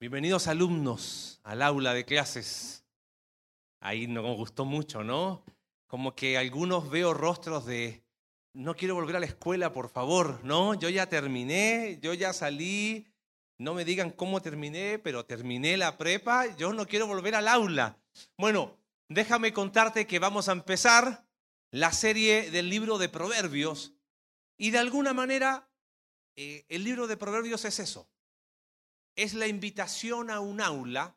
Bienvenidos alumnos al aula de clases. Ahí nos gustó mucho, ¿no? Como que algunos veo rostros de, no quiero volver a la escuela, por favor, ¿no? Yo ya terminé, yo ya salí, no me digan cómo terminé, pero terminé la prepa, yo no quiero volver al aula. Bueno, déjame contarte que vamos a empezar la serie del libro de Proverbios y de alguna manera eh, el libro de Proverbios es eso, es la invitación a un aula,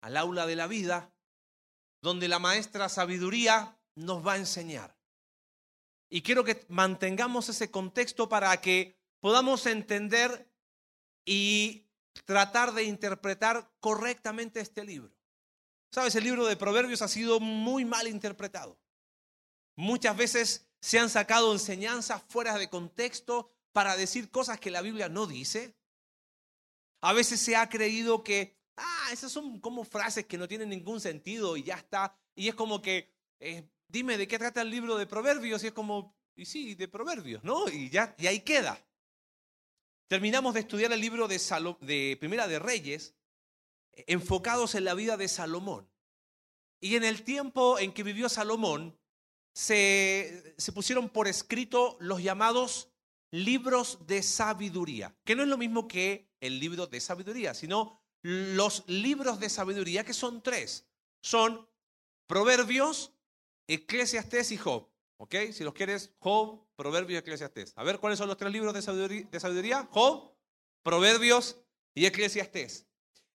al aula de la vida, donde la maestra sabiduría nos va a enseñar. Y quiero que mantengamos ese contexto para que podamos entender y tratar de interpretar correctamente este libro. Sabes, el libro de Proverbios ha sido muy mal interpretado. Muchas veces se han sacado enseñanzas fuera de contexto para decir cosas que la Biblia no dice. A veces se ha creído que, ah, esas son como frases que no tienen ningún sentido y ya está. Y es como que, eh, dime de qué trata el libro de Proverbios y es como, y sí, de Proverbios, ¿no? Y ya, y ahí queda. Terminamos de estudiar el libro de, de Primera de Reyes, enfocados en la vida de Salomón. Y en el tiempo en que vivió Salomón, se, se pusieron por escrito los llamados libros de sabiduría, que no es lo mismo que el libro de sabiduría, sino los libros de sabiduría, que son tres. Son Proverbios, Eclesiastés y Job. ¿Ok? Si los quieres, Job, Proverbios y Eclesiastés. A ver, ¿cuáles son los tres libros de sabiduría? Job, Proverbios y Eclesiastés.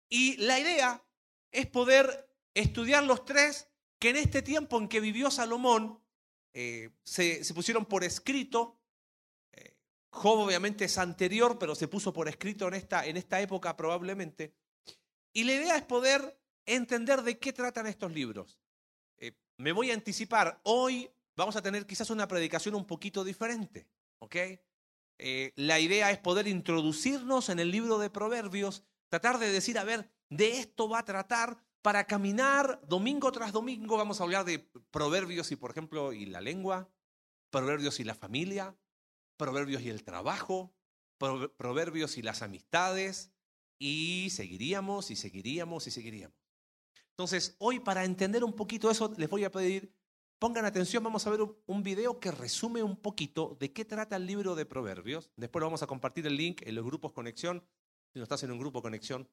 Y la idea es poder estudiar los tres que en este tiempo en que vivió Salomón eh, se pusieron por escrito Job obviamente es anterior, pero se puso por escrito en esta, en esta época probablemente. Y la idea es poder entender de qué tratan estos libros. Eh, me voy a anticipar, hoy vamos a tener quizás una predicación un poquito diferente, ¿ok? Eh, la idea es poder introducirnos en el libro de Proverbios, tratar de decir, a ver, de esto va a tratar para caminar domingo tras domingo. Vamos a hablar de Proverbios y, por ejemplo, y la lengua, Proverbios y la familia, proverbios y el trabajo, proverbios y las amistades, y seguiríamos y seguiríamos y seguiríamos. Entonces, hoy para entender un poquito eso, les voy a pedir, pongan atención, vamos a ver un video que resume un poquito de qué trata el libro de proverbios. Después vamos a compartir el link en los grupos conexión. Si no estás en un grupo conexión,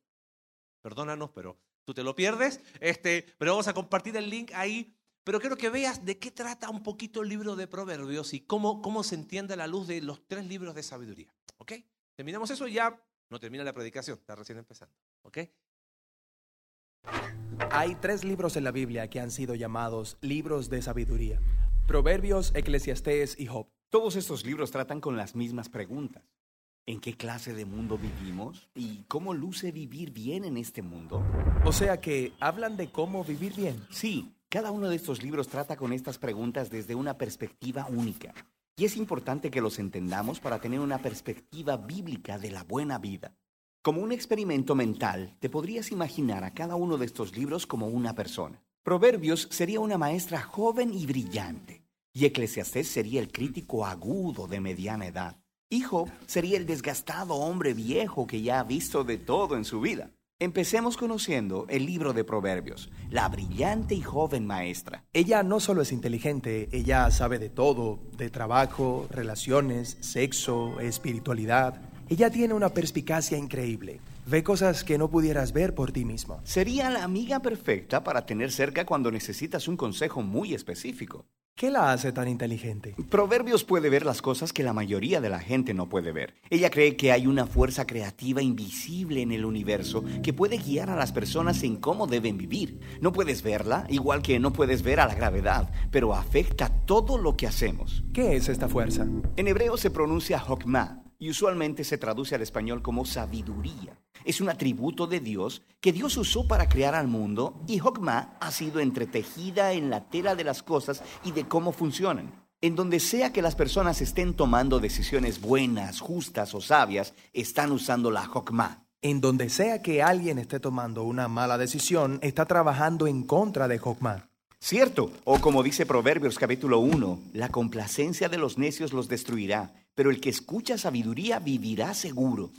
perdónanos, pero tú te lo pierdes. Este, pero vamos a compartir el link ahí pero quiero que veas de qué trata un poquito el libro de Proverbios y cómo, cómo se entiende a la luz de los tres libros de sabiduría. ¿Ok? Terminamos eso y ya no termina la predicación, está recién empezando. ¿Ok? Hay tres libros en la Biblia que han sido llamados libros de sabiduría. Proverbios, Eclesiastés y Job. Todos estos libros tratan con las mismas preguntas. ¿En qué clase de mundo vivimos? ¿Y cómo luce vivir bien en este mundo? O sea que hablan de cómo vivir bien. Sí, cada uno de estos libros trata con estas preguntas desde una perspectiva única. Y es importante que los entendamos para tener una perspectiva bíblica de la buena vida. Como un experimento mental, te podrías imaginar a cada uno de estos libros como una persona. Proverbios sería una maestra joven y brillante, y Eclesiastés sería el crítico agudo de mediana edad. Job sería el desgastado hombre viejo que ya ha visto de todo en su vida. Empecemos conociendo el libro de Proverbios, la brillante y joven maestra. Ella no solo es inteligente, ella sabe de todo, de trabajo, relaciones, sexo, espiritualidad. Ella tiene una perspicacia increíble. Ve cosas que no pudieras ver por ti mismo. Sería la amiga perfecta para tener cerca cuando necesitas un consejo muy específico. ¿Qué la hace tan inteligente? Proverbios puede ver las cosas que la mayoría de la gente no puede ver. Ella cree que hay una fuerza creativa invisible en el universo que puede guiar a las personas en cómo deben vivir. No puedes verla, igual que no puedes ver a la gravedad, pero afecta todo lo que hacemos. ¿Qué es esta fuerza? En hebreo se pronuncia Hokmah y usualmente se traduce al español como sabiduría es un atributo de Dios que Dios usó para crear al mundo y Hokmah ha sido entretejida en la tela de las cosas y de cómo funcionan. En donde sea que las personas estén tomando decisiones buenas, justas o sabias, están usando la Hokmah. En donde sea que alguien esté tomando una mala decisión, está trabajando en contra de Hokmah. Cierto, o como dice Proverbios capítulo 1, la complacencia de los necios los destruirá, pero el que escucha sabiduría vivirá seguro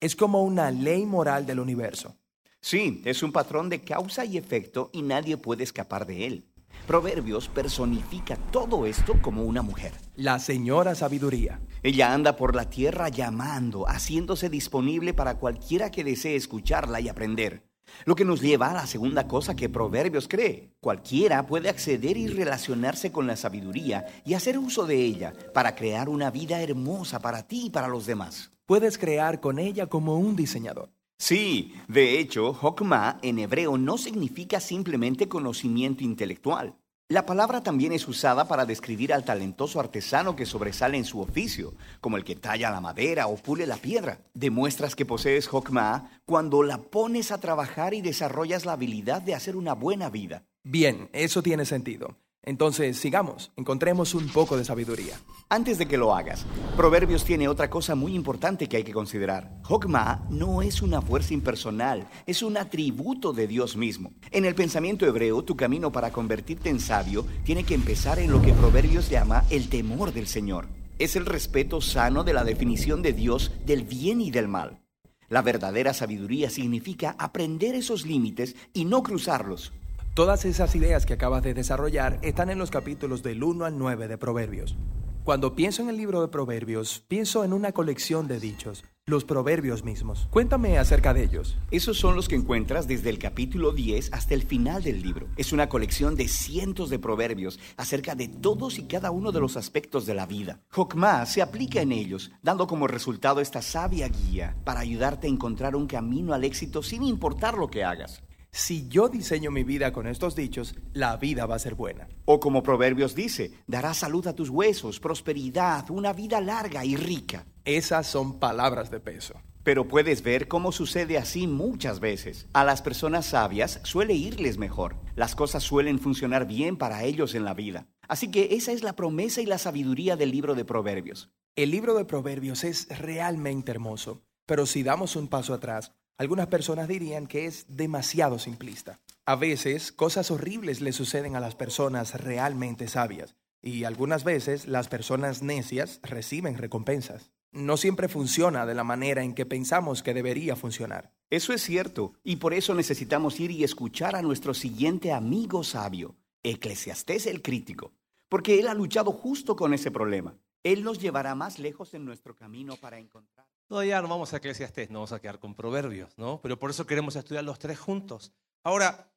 es como una ley moral del universo. Sí, es un patrón de causa y efecto y nadie puede escapar de él. Proverbios personifica todo esto como una mujer. La señora sabiduría. Ella anda por la tierra llamando, haciéndose disponible para cualquiera que desee escucharla y aprender. Lo que nos lleva a la segunda cosa que Proverbios cree. Cualquiera puede acceder y relacionarse con la sabiduría y hacer uso de ella para crear una vida hermosa para ti y para los demás. Puedes crear con ella como un diseñador. Sí, de hecho, Hokmah en hebreo no significa simplemente conocimiento intelectual. La palabra también es usada para describir al talentoso artesano que sobresale en su oficio, como el que talla la madera o pule la piedra. Demuestras que posees Hokmah cuando la pones a trabajar y desarrollas la habilidad de hacer una buena vida. Bien, eso tiene sentido. Entonces, sigamos, encontremos un poco de sabiduría. Antes de que lo hagas, Proverbios tiene otra cosa muy importante que hay que considerar. Hokmah no es una fuerza impersonal, es un atributo de Dios mismo. En el pensamiento hebreo, tu camino para convertirte en sabio tiene que empezar en lo que Proverbios llama el temor del Señor. Es el respeto sano de la definición de Dios del bien y del mal. La verdadera sabiduría significa aprender esos límites y no cruzarlos. Todas esas ideas que acabas de desarrollar están en los capítulos del 1 al 9 de Proverbios. Cuando pienso en el libro de Proverbios, pienso en una colección de dichos, los proverbios mismos. Cuéntame acerca de ellos. Esos son los que encuentras desde el capítulo 10 hasta el final del libro. Es una colección de cientos de proverbios acerca de todos y cada uno de los aspectos de la vida. Jokmah se aplica en ellos, dando como resultado esta sabia guía para ayudarte a encontrar un camino al éxito sin importar lo que hagas. Si yo diseño mi vida con estos dichos, la vida va a ser buena. O como Proverbios dice, dará salud a tus huesos, prosperidad, una vida larga y rica. Esas son palabras de peso. Pero puedes ver cómo sucede así muchas veces. A las personas sabias suele irles mejor. Las cosas suelen funcionar bien para ellos en la vida. Así que esa es la promesa y la sabiduría del libro de Proverbios. El libro de Proverbios es realmente hermoso, pero si damos un paso atrás, algunas personas dirían que es demasiado simplista. A veces cosas horribles le suceden a las personas realmente sabias y algunas veces las personas necias reciben recompensas. No siempre funciona de la manera en que pensamos que debería funcionar. Eso es cierto, y por eso necesitamos ir y escuchar a nuestro siguiente amigo sabio, Eclesiastés el crítico, porque él ha luchado justo con ese problema. Él nos llevará más lejos en nuestro camino para encontrar. Todavía no vamos a Eclesiastés, no vamos a quedar con proverbios, ¿no? Pero por eso queremos estudiar los tres juntos. Ahora,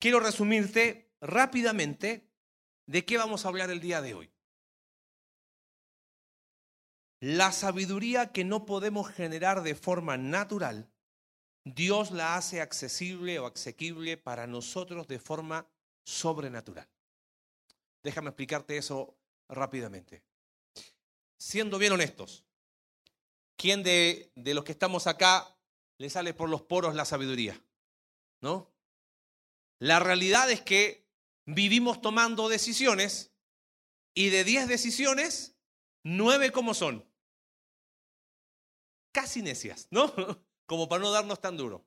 quiero resumirte rápidamente de qué vamos a hablar el día de hoy. La sabiduría que no podemos generar de forma natural, Dios la hace accesible o asequible para nosotros de forma sobrenatural. Déjame explicarte eso rápidamente. Siendo bien honestos, ¿quién de, los que estamos acá le sale por los poros la sabiduría? ¿No? La realidad es que vivimos tomando decisiones y de 10 decisiones, 9 como son. Casi necias, ¿no? Como para no darnos tan duro.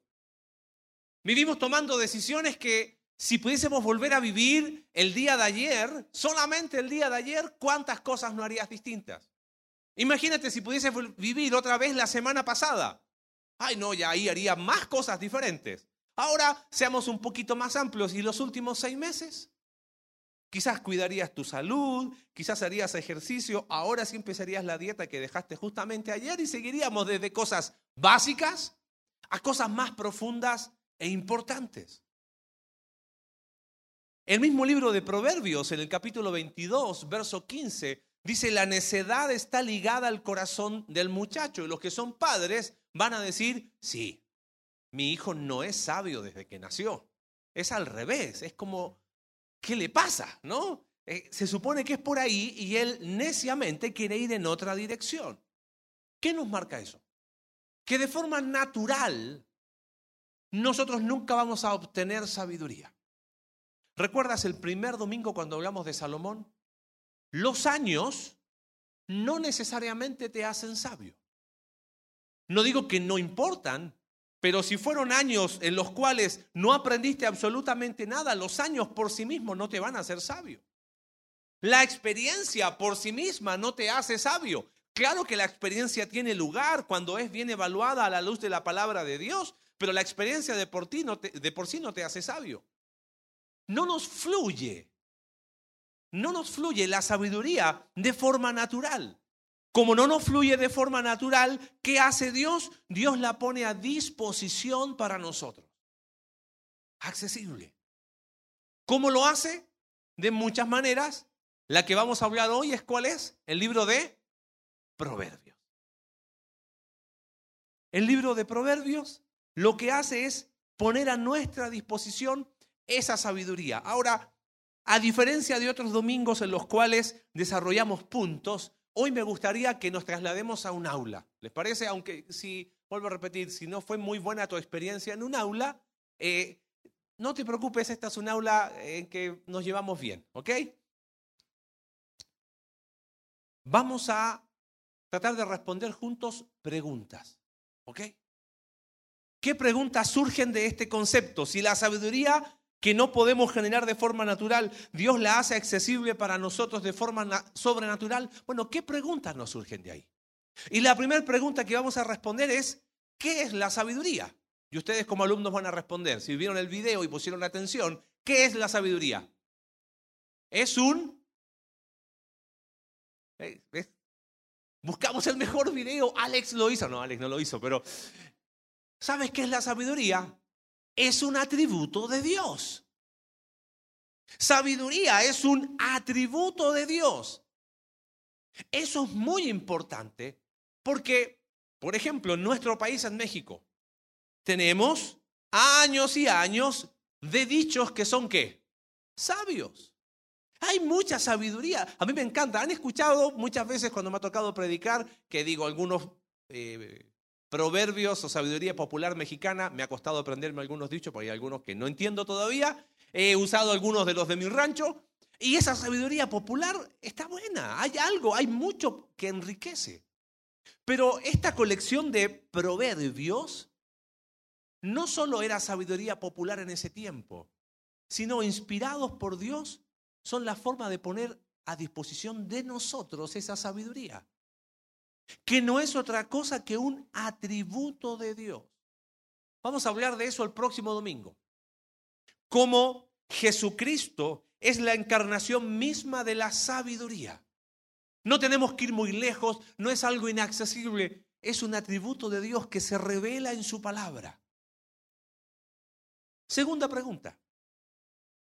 Vivimos tomando decisiones que si pudiésemos volver a vivir el día de ayer, solamente el día de ayer, ¿cuántas cosas no harías distintas? Imagínate si pudiese vivir otra vez la semana pasada. Ay, no, ya ahí haría más cosas diferentes. Ahora seamos un poquito más amplios. ¿Y los últimos seis meses? Quizás cuidarías tu salud, quizás harías ejercicio, ahora sí empezarías la dieta que dejaste justamente ayer y seguiríamos desde cosas básicas a cosas más profundas e importantes. El mismo libro de Proverbios, en el capítulo 22, verso 15, Dice, la necedad está ligada al corazón del muchacho y los que son padres van a decir, sí, mi hijo no es sabio desde que nació. Es al revés, es como, ¿qué le pasa? ¿No? Eh, se supone que es por ahí y él neciamente quiere ir en otra dirección. ¿Qué nos marca eso? Que de forma natural nosotros nunca vamos a obtener sabiduría. ¿Recuerdas el primer domingo cuando hablamos de Salomón? Los años no necesariamente te hacen sabio. No digo que no importan, pero si fueron años en los cuales no aprendiste absolutamente nada, los años por sí mismos no te van a hacer sabio. La experiencia por sí misma no te hace sabio. Claro que la experiencia tiene lugar cuando es bien evaluada a la luz de la palabra de Dios, pero la experiencia de por, ti de por sí no te hace sabio. No nos fluye, no nos fluye la sabiduría de forma natural. Como no nos fluye de forma natural, ¿qué hace Dios? Dios la pone a disposición para nosotros. Accesible. ¿Cómo lo hace? De muchas maneras. La que vamos a hablar hoy es cuál es? El libro de Proverbios. El libro de Proverbios lo que hace es poner a nuestra disposición esa sabiduría. Ahora, a diferencia de otros domingos en los cuales desarrollamos puntos, Hoy me gustaría que nos traslademos a un aula. ¿Les parece? Aunque si, vuelvo a repetir, si no fue muy buena tu experiencia en un aula, eh, no te preocupes, esta es un aula en que nos llevamos bien, ¿ok? Vamos a tratar de responder juntos preguntas, ¿ok? ¿Qué preguntas surgen de este concepto? Si la sabiduría que no podemos generar de forma natural, Dios la hace accesible para nosotros de forma sobrenatural. Bueno, ¿qué preguntas nos surgen de ahí? Y la primera pregunta que vamos a responder es, ¿qué es la sabiduría? Y ustedes como alumnos van a responder, si vieron el video y pusieron atención, ¿qué es la sabiduría? Es un... ¿Ves? Buscamos el mejor video, Alex lo hizo, no, Alex no lo hizo, pero ¿sabes qué es la sabiduría? Es un atributo de Dios. Sabiduría es un atributo de Dios. Eso es muy importante porque, por ejemplo, en nuestro país, en México, tenemos años y años de dichos que son qué? Sabios. Hay mucha sabiduría. A mí me encanta. Han escuchado muchas veces cuando me ha tocado predicar que digo algunos eh, proverbios o sabiduría popular mexicana. Me ha costado aprenderme algunos dichos, porque hay algunos que no entiendo todavía. He usado algunos de los de mi rancho. Y esa sabiduría popular está buena. Hay algo, hay mucho que enriquece. Pero esta colección de proverbios no solo era sabiduría popular en ese tiempo, sino inspirados por Dios, son la forma de poner a disposición de nosotros esa sabiduría que no es otra cosa que un atributo de Dios. Vamos a hablar de eso el próximo domingo. Cómo Jesucristo es la encarnación misma de la sabiduría. No tenemos que ir muy lejos, no es algo inaccesible, es un atributo de Dios que se revela en su palabra. Segunda pregunta,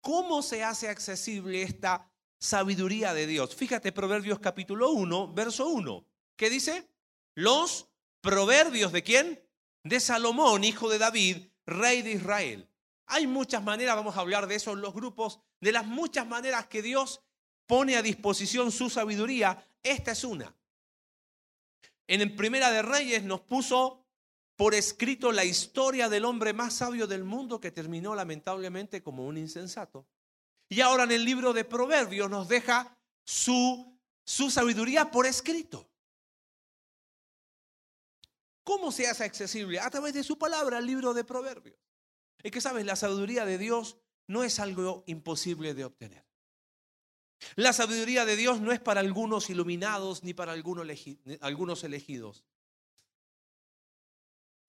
¿cómo se hace accesible esta sabiduría de Dios? Fíjate Proverbios capítulo 1, verso 1. ¿Qué dice? Los proverbios de quién? De Salomón, hijo de David, rey de Israel. Hay muchas maneras, vamos a hablar de eso en los grupos, de las muchas maneras que Dios pone a disposición su sabiduría. Esta es una. En Primera de Reyes nos puso por escrito la historia del hombre más sabio del mundo que terminó lamentablemente como un insensato. Y ahora en el libro de Proverbios nos deja su, su sabiduría por escrito. ¿Cómo se hace accesible? A través de su palabra, el libro de Proverbios. Es que, ¿sabes? La sabiduría de Dios no es algo imposible de obtener. La sabiduría de Dios no es para algunos iluminados ni para algunos elegidos.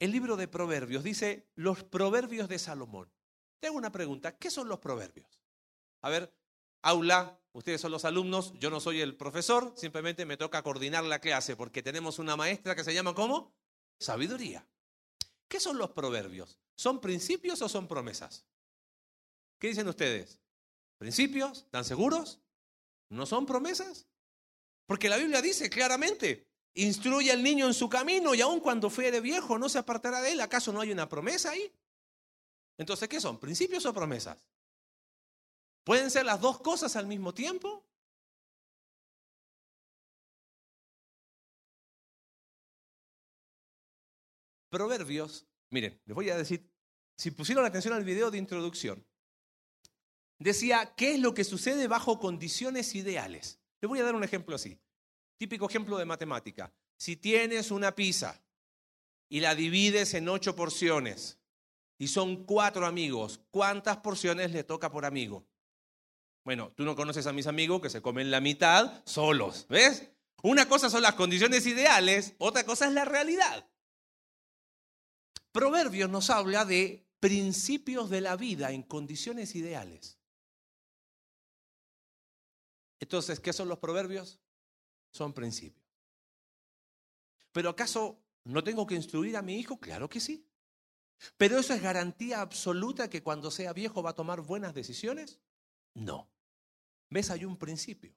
El libro de Proverbios dice los proverbios de Salomón. Tengo una pregunta, ¿qué son los proverbios? A ver, aula, ustedes son los alumnos, yo no soy el profesor, simplemente me toca coordinar la clase porque tenemos una maestra que se llama ¿cómo? Sabiduría. ¿Qué son los proverbios? ¿Son principios o son promesas? ¿Qué dicen ustedes? ¿Principios? ¿Están seguros? ¿No son promesas? Porque la Biblia dice claramente, instruye al niño en su camino y aun cuando fuere viejo no se apartará de él. ¿Acaso no hay una promesa ahí? Entonces, ¿qué son? ¿Principios o promesas? ¿Pueden ser las dos cosas al mismo tiempo? Proverbios, miren, les voy a decir, si pusieron atención al video de introducción, decía, ¿qué es lo que sucede bajo condiciones ideales? Les voy a dar un ejemplo así, típico ejemplo de matemática. Si tienes una pizza y la divides en ocho porciones y son cuatro amigos, ¿cuántas porciones le toca por amigo? Bueno, tú no conoces a mis amigos que se comen la mitad solos, ¿ves? Una cosa son las condiciones ideales, otra cosa es la realidad. Proverbios nos habla de principios de la vida en condiciones ideales. Entonces, ¿qué son los proverbios? Son principios. ¿Pero acaso no tengo que instruir a mi hijo? Claro que sí. ¿Pero eso es garantía absoluta que cuando sea viejo va a tomar buenas decisiones? No. ¿Ves? Hay un principio.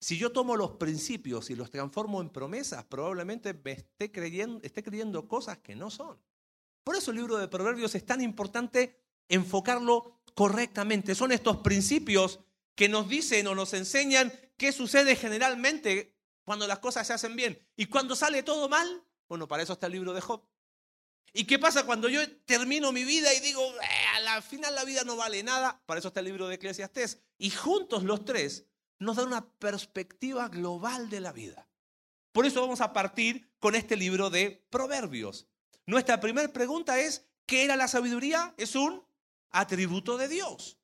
Si yo tomo los principios y los transformo en promesas, probablemente me esté creyendo, esté creyendo cosas que no son. Por eso el libro de Proverbios es tan importante enfocarlo correctamente. Son estos principios que nos dicen o nos enseñan qué sucede generalmente cuando las cosas se hacen bien. Y cuando sale todo mal, bueno, para eso está el libro de Job. ¿Y qué pasa cuando yo termino mi vida y digo, eh, al final la vida no vale nada? Para eso está el libro de Eclesiastés. Y juntos los tres nos dan una perspectiva global de la vida. Por eso vamos a partir con este libro de Proverbios. Nuestra primera pregunta es, ¿qué era la sabiduría? Es un atributo de Dios.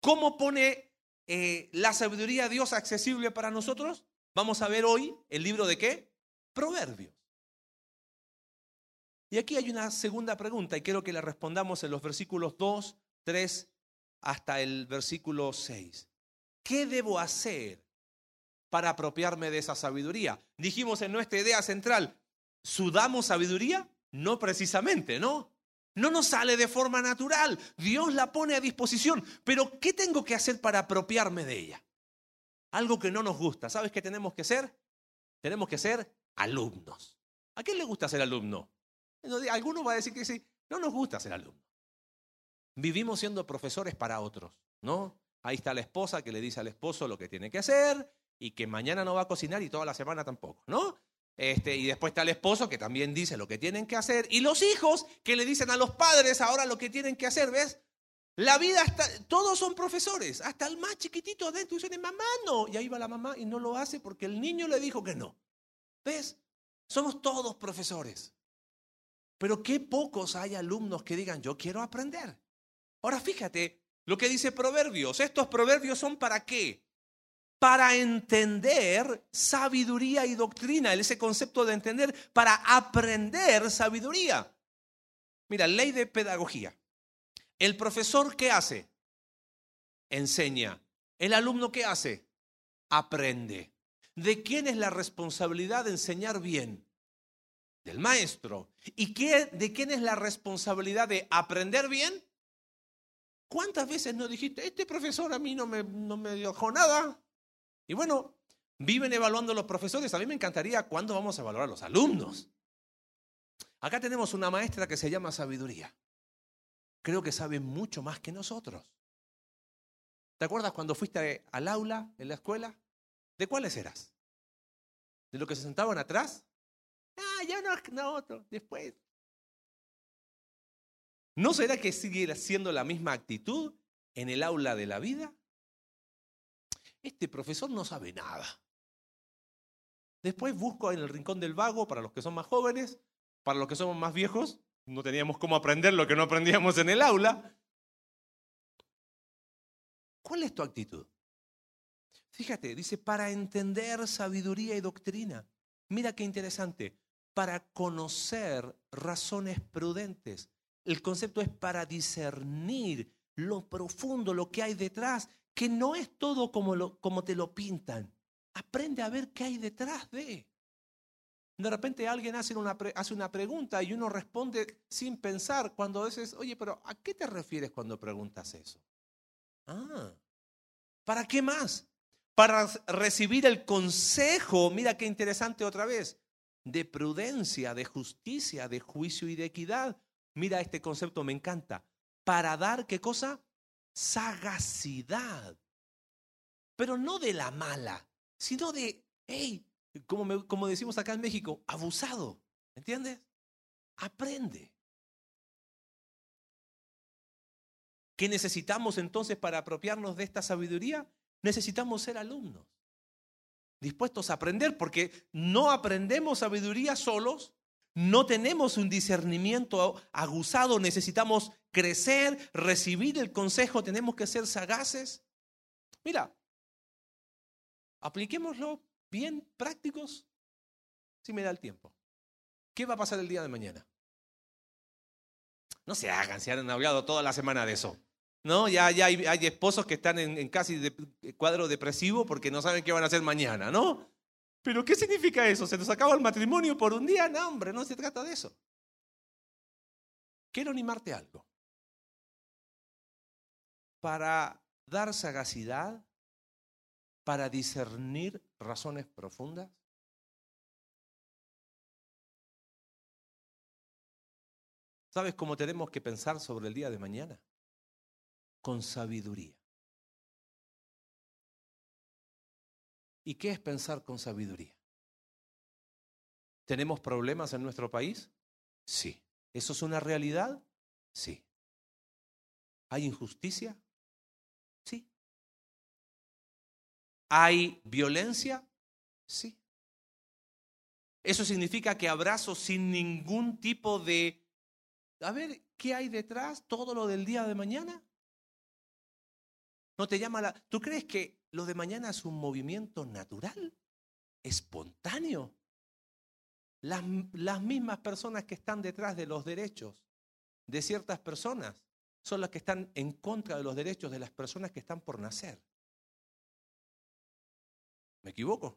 ¿Cómo pone eh, la sabiduría a Dios accesible para nosotros? Vamos a ver hoy el libro de qué? Proverbios. Y aquí hay una segunda pregunta y quiero que la respondamos en los versículos 2, 3 hasta el versículo 6. ¿Qué debo hacer para apropiarme de esa sabiduría? Dijimos en nuestra idea central, ¿sudamos sabiduría? No precisamente, ¿no? No nos sale de forma natural. Dios la pone a disposición. Pero ¿qué tengo que hacer para apropiarme de ella? Algo que no nos gusta. ¿Sabes qué tenemos que ser? Tenemos que ser alumnos. ¿A quién le gusta ser alumno? Alguno va a decir que sí, no nos gusta ser alumno. Vivimos siendo profesores para otros, ¿no? Ahí está la esposa que le dice al esposo lo que tiene que hacer y que mañana no va a cocinar y toda la semana tampoco, ¿no? Este, y después está el esposo que también dice lo que tienen que hacer y los hijos que le dicen a los padres ahora lo que tienen que hacer, ¿ves? La vida está, todos son profesores, hasta el más chiquitito adentro dice, mamá no, y ahí va la mamá y no lo hace porque el niño le dijo que no. ¿Ves? Somos todos profesores. Pero qué pocos hay alumnos que digan, yo quiero aprender. Ahora fíjate lo que dice Proverbios. Estos proverbios son para qué? Para entender sabiduría y doctrina. Ese concepto de entender, para aprender sabiduría. Mira, ley de pedagogía. El profesor, ¿qué hace? Enseña. El alumno, ¿qué hace? Aprende. ¿De quién es la responsabilidad de enseñar bien? del maestro. ¿Y qué, de quién es la responsabilidad de aprender bien? ¿Cuántas veces no dijiste, este profesor a mí no me, no me dijo nada? Y bueno, viven evaluando los profesores. A mí me encantaría cuándo vamos a evaluar a los alumnos. Acá tenemos una maestra que se llama sabiduría. Creo que sabe mucho más que nosotros. ¿Te acuerdas cuando fuiste al aula en la escuela? ¿De cuáles eras? ¿De los que se sentaban atrás? Ah, ya no, no otro, después. ¿No será que sigue siendo la misma actitud en el aula de la vida? Este profesor no sabe nada. Después busco en el rincón del vago para los que son más jóvenes, para los que somos más viejos, no teníamos cómo aprender lo que no aprendíamos en el aula. ¿Cuál es tu actitud? Fíjate, dice, para entender sabiduría y doctrina. Mira qué interesante para conocer razones prudentes. El concepto es para discernir lo profundo, lo que hay detrás, que no es todo como, lo, como te lo pintan. Aprende a ver qué hay detrás de. De repente alguien hace una, hace una pregunta y uno responde sin pensar cuando dices, oye, pero ¿a qué te refieres cuando preguntas eso? Ah, ¿para qué más? Para recibir el consejo, mira qué interesante otra vez, de prudencia, de justicia, de juicio y de equidad. Mira, este concepto me encanta. Para dar, ¿qué cosa? Sagacidad. Pero no de la mala, sino de, hey, como, como decimos acá en México, abusado. ¿Entiendes? Aprende. ¿Qué necesitamos entonces para apropiarnos de esta sabiduría? Necesitamos ser alumnos dispuestos a aprender, porque no aprendemos sabiduría solos, no tenemos un discernimiento aguzado, necesitamos crecer, recibir el consejo, tenemos que ser sagaces. Mira, apliquémoslo bien prácticos si me da el tiempo. ¿Qué va a pasar el día de mañana? No se hagan, se han hablado toda la semana de eso. ¿No? Ya, ya hay, esposos que están en, casi de, cuadro depresivo porque no saben qué van a hacer mañana, ¿no? Pero ¿qué significa eso? ¿Se nos acaba el matrimonio por un día? No, hombre, no se trata de eso. Quiero animarte algo. Para dar sagacidad, para discernir razones profundas, ¿Sabes cómo tenemos que pensar sobre el día de mañana? Con sabiduría. ¿Y qué es pensar con sabiduría? ¿Tenemos problemas en nuestro país? Sí. ¿Eso es una realidad? Sí. ¿Hay injusticia? ¿Hay violencia? Sí. ¿Eso significa que abrazo sin ningún tipo de a ver, ¿qué hay detrás? ¿Todo lo del día de mañana? ¿No te llama la... ¿Tú crees que lo de mañana es un movimiento natural? ¿Espontáneo? Las, las mismas personas que están detrás de los derechos de ciertas personas son las que están en contra de los derechos de las personas que están por nacer. ¿Me equivoco?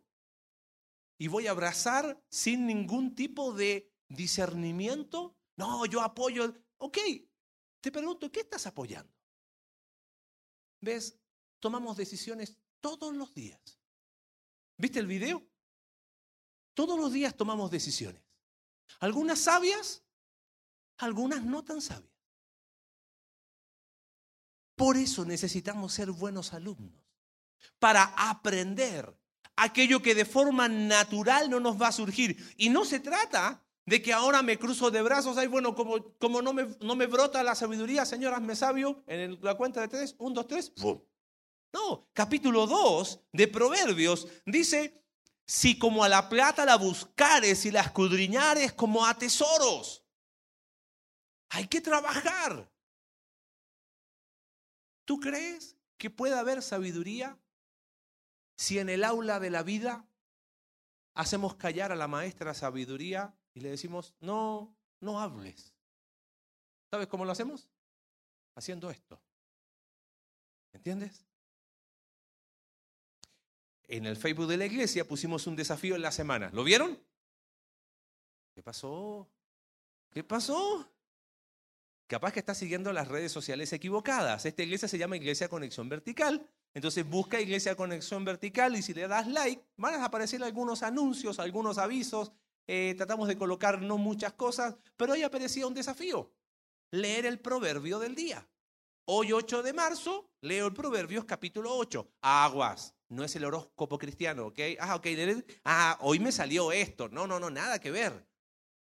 Y voy a abrazar sin ningún tipo de discernimiento no, yo apoyo. Ok, te pregunto, ¿qué estás apoyando? ¿Ves? Tomamos decisiones todos los días. ¿Viste el video? Todos los días tomamos decisiones. Algunas sabias, algunas no tan sabias. Por eso necesitamos ser buenos alumnos, para aprender aquello que de forma natural no nos va a surgir. Y no se trata de que ahora me cruzo de brazos, ay, bueno, como, como no, me, no me brota la sabiduría, señor, me sabio, en la cuenta de tres, un, dos, tres, No, capítulo 2 de Proverbios dice, si como a la plata la buscares y la escudriñares como a tesoros, hay que trabajar. ¿Tú crees que puede haber sabiduría si en el aula de la vida hacemos callar a la maestra sabiduría y le decimos, no, no hables. ¿Sabes cómo lo hacemos? Haciendo esto. ¿Entiendes? En el Facebook de la iglesia pusimos un desafío en la semana. ¿Lo vieron? ¿Qué pasó? ¿Qué pasó? Capaz que está siguiendo las redes sociales equivocadas. Esta iglesia se llama Iglesia Conexión Vertical. Entonces busca Iglesia Conexión Vertical y si le das like, van a aparecer algunos anuncios, algunos avisos eh, tratamos de colocar no muchas cosas, pero ahí aparecía un desafío, leer el proverbio del día. Hoy 8 de marzo leo el Proverbios capítulo 8. Aguas, no es el horóscopo cristiano, ¿ok? Ah, ok, ah, hoy me salió esto. No, no, no, nada que ver.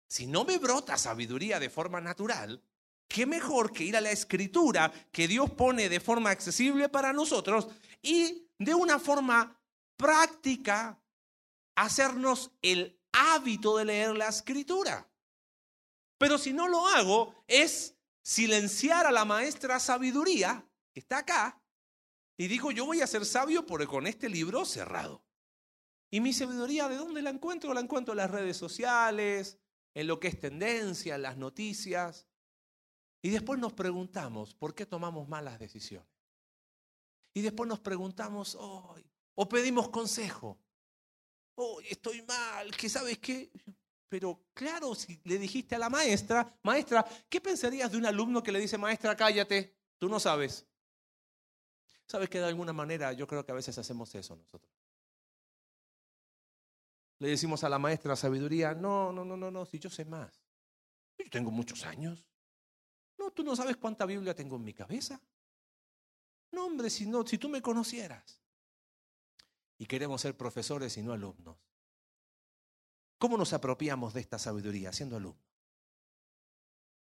Si no me brota sabiduría de forma natural, qué mejor que ir a la escritura que Dios pone de forma accesible para nosotros y de una forma práctica hacernos el hábito de leer la escritura. Pero si no lo hago, es silenciar a la maestra sabiduría, que está acá, y dijo, yo voy a ser sabio porque con este libro cerrado. ¿Y mi sabiduría de dónde la encuentro? La encuentro en las redes sociales, en lo que es tendencia, en las noticias. Y después nos preguntamos, ¿por qué tomamos malas decisiones? Y después nos preguntamos, o pedimos consejo oh, estoy mal, que sabes qué. Pero claro, si le dijiste a la maestra, maestra, ¿qué pensarías de un alumno que le dice, maestra, cállate? Tú no sabes. Sabes que de alguna manera yo creo que a veces hacemos eso nosotros. Le decimos a la maestra sabiduría, no, no, no, no, no, si yo sé más. Yo tengo muchos años. No, tú no sabes cuánta Biblia tengo en mi cabeza. No, hombre, si, no, si tú me conocieras y queremos ser profesores y no alumnos. ¿Cómo nos apropiamos de esta sabiduría siendo alumnos?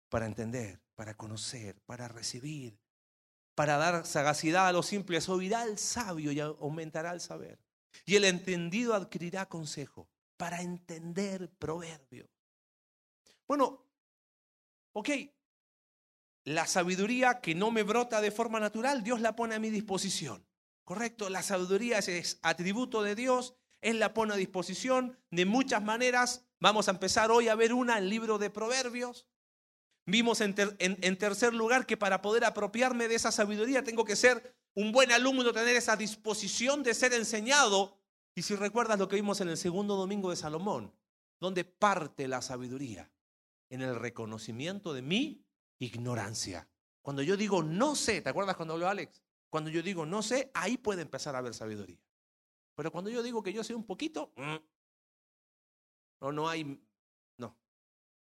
Para entender, para conocer, para recibir, para dar sagacidad a los simples. Oirá el sabio y aumentará el saber. Y el entendido adquirirá consejo para entender proverbio. Bueno, ok, la sabiduría que no me brota de forma natural, Dios la pone a mi disposición. Correcto, la sabiduría es atributo de Dios, Él la pone a disposición de muchas maneras. Vamos a empezar hoy a ver una, el libro de Proverbios. Vimos en, tercer lugar que para poder apropiarme de esa sabiduría tengo que ser un buen alumno, tener esa disposición de ser enseñado. Y si recuerdas lo que vimos en el segundo domingo de Salomón, donde parte la sabiduría en el reconocimiento de mi ignorancia. Cuando yo digo no sé, ¿te acuerdas cuando habló Alex? Cuando yo digo no sé, ahí puede empezar a haber sabiduría. Pero cuando yo digo que yo sé un poquito, mm, no, no hay, no.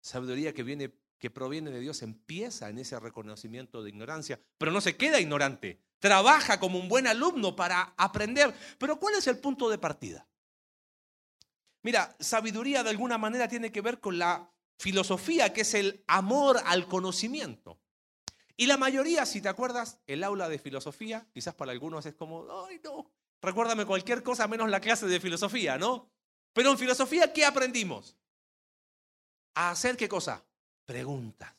Sabiduría que viene, que proviene de Dios empieza en ese reconocimiento de ignorancia, pero no se queda ignorante. Trabaja como un buen alumno para aprender. Pero ¿cuál es el punto de partida? Mira, sabiduría de alguna manera tiene que ver con la filosofía, que es el amor al conocimiento. Y la mayoría, si te acuerdas, el aula de filosofía, quizás para algunos es como, ay no, recuérdame cualquier cosa menos la clase de filosofía, ¿no? Pero en filosofía, ¿qué aprendimos? A hacer qué cosa? Preguntas,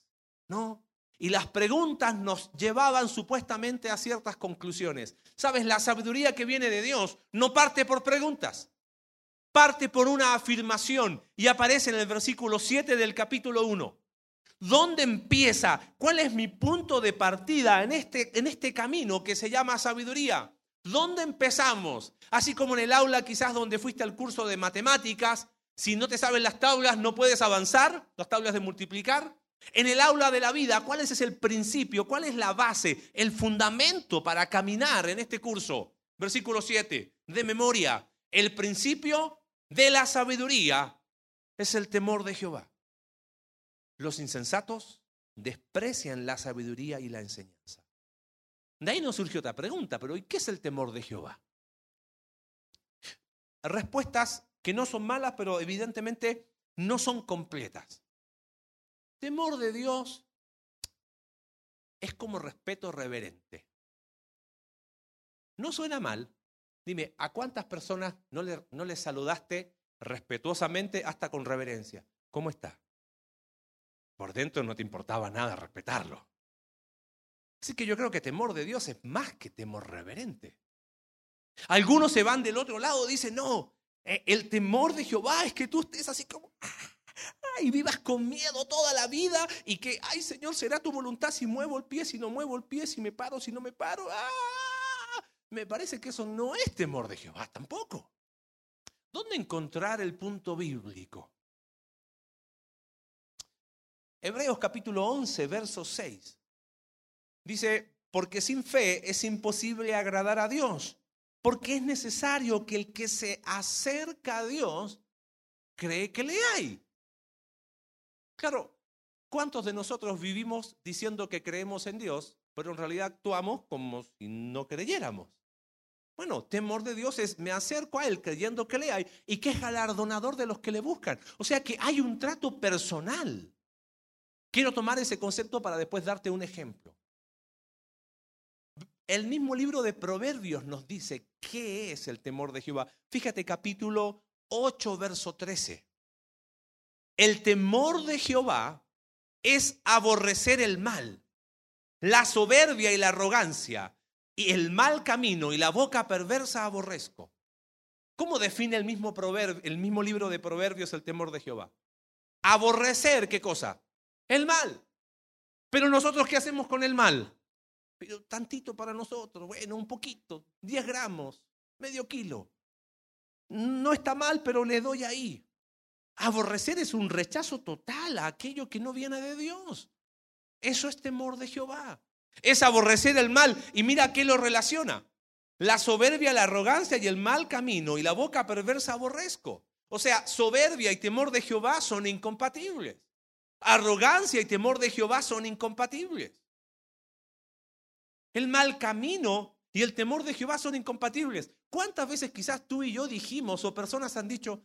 ¿no? Y las preguntas nos llevaban supuestamente a ciertas conclusiones. Sabes, la sabiduría que viene de Dios no parte por preguntas, parte por una afirmación y aparece en el versículo 7 del capítulo 1. ¿Dónde empieza? ¿Cuál es mi punto de partida en este, en este camino que se llama sabiduría? ¿Dónde empezamos? Así como en el aula quizás donde fuiste al curso de matemáticas, si no te saben las tablas no puedes avanzar, las tablas de multiplicar. En el aula de la vida, ¿cuál es el principio? ¿Cuál es la base, el fundamento para caminar en este curso? Versículo 7, de memoria. El principio de la sabiduría es el temor de Jehová. Los insensatos desprecian la sabiduría y la enseñanza. De ahí nos surgió otra pregunta, pero ¿y qué es el temor de Jehová? Respuestas que no son malas, pero evidentemente no son completas. Temor de Dios es como respeto reverente. No suena mal. Dime, ¿a cuántas personas no le, saludaste respetuosamente hasta con reverencia? ¿Cómo está? Por dentro no te importaba nada respetarlo. Así que yo creo que temor de Dios es más que temor reverente. Algunos se van del otro lado, dicen, no, eh, el temor de Jehová es que tú estés así como, y vivas con miedo toda la vida y que, ay Señor, será tu voluntad si muevo el pie, si no muevo el pie, si me paro, si no me paro. ¡Ah! Me parece que eso no es temor de Jehová tampoco. ¿Dónde encontrar el punto bíblico? Hebreos capítulo 11, verso 6. Dice, porque sin fe es imposible agradar a Dios, porque es necesario que el que se acerca a Dios cree que le hay. Claro, ¿cuántos de nosotros vivimos diciendo que creemos en Dios, pero en realidad actuamos como si no creyéramos? Bueno, temor de Dios es me acerco a Él creyendo que le hay y que es galardonador de los que le buscan. O sea que hay un trato personal. Quiero tomar ese concepto para después darte un ejemplo. El mismo libro de Proverbios nos dice qué es el temor de Jehová. Fíjate capítulo 8, verso 13. El temor de Jehová es aborrecer el mal, la soberbia y la arrogancia, y el mal camino y la boca perversa aborrezco. ¿Cómo define el mismo, el mismo libro de Proverbios el temor de Jehová? Aborrecer, ¿qué cosa? el mal. Pero nosotros, ¿qué hacemos con el mal? Pero tantito para nosotros, bueno, un poquito, 10 gramos, medio kilo. No está mal, pero le doy ahí. Aborrecer es un rechazo total a aquello que no viene de Dios. Eso es temor de Jehová. Es aborrecer el mal. Y mira qué lo relaciona. La soberbia, la arrogancia y el mal camino y la boca perversa aborrezco. O sea, soberbia y temor de Jehová son incompatibles. Arrogancia y temor de Jehová son incompatibles. El mal camino y el temor de Jehová son incompatibles. ¿Cuántas veces quizás tú y yo dijimos o personas han dicho,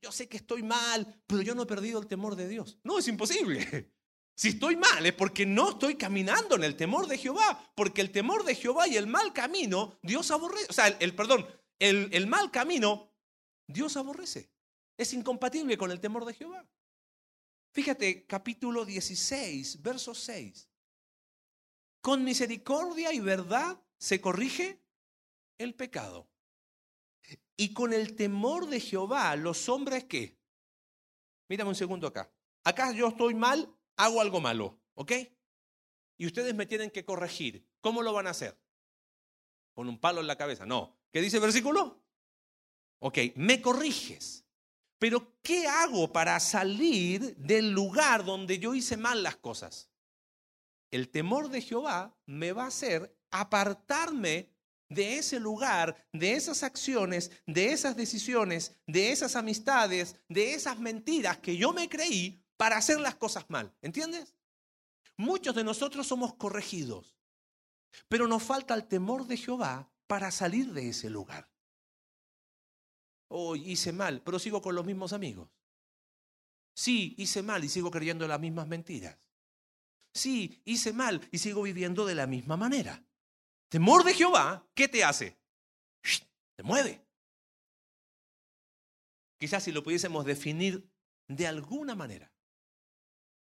yo sé que estoy mal, pero yo no he perdido el temor de Dios? No, es imposible. Si estoy mal es porque no estoy caminando en el temor de Jehová, porque el temor de Jehová y el mal camino, Dios aborrece. O sea, el, perdón, el, el mal camino, Dios aborrece. Es incompatible con el temor de Jehová. Fíjate, capítulo 16, verso 6. Con misericordia y verdad se corrige el pecado. Y con el temor de Jehová, los hombres que. Mírame un segundo acá. Acá yo estoy mal, hago algo malo. ¿Ok? Y ustedes me tienen que corregir. ¿Cómo lo van a hacer? ¿Con un palo en la cabeza? No. ¿Qué dice el versículo? Ok, me corriges. Pero ¿qué hago para salir del lugar donde yo hice mal las cosas? El temor de Jehová me va a hacer apartarme de ese lugar, de esas acciones, de esas decisiones, de esas amistades, de esas mentiras que yo me creí para hacer las cosas mal. ¿Entiendes? Muchos de nosotros somos corregidos, pero nos falta el temor de Jehová para salir de ese lugar. Oh, hice mal, pero sigo con los mismos amigos. Sí, hice mal y sigo creyendo las mismas mentiras. Sí, hice mal y sigo viviendo de la misma manera. Temor de Jehová, ¿qué te hace? Te mueve. Quizás si lo pudiésemos definir de alguna manera.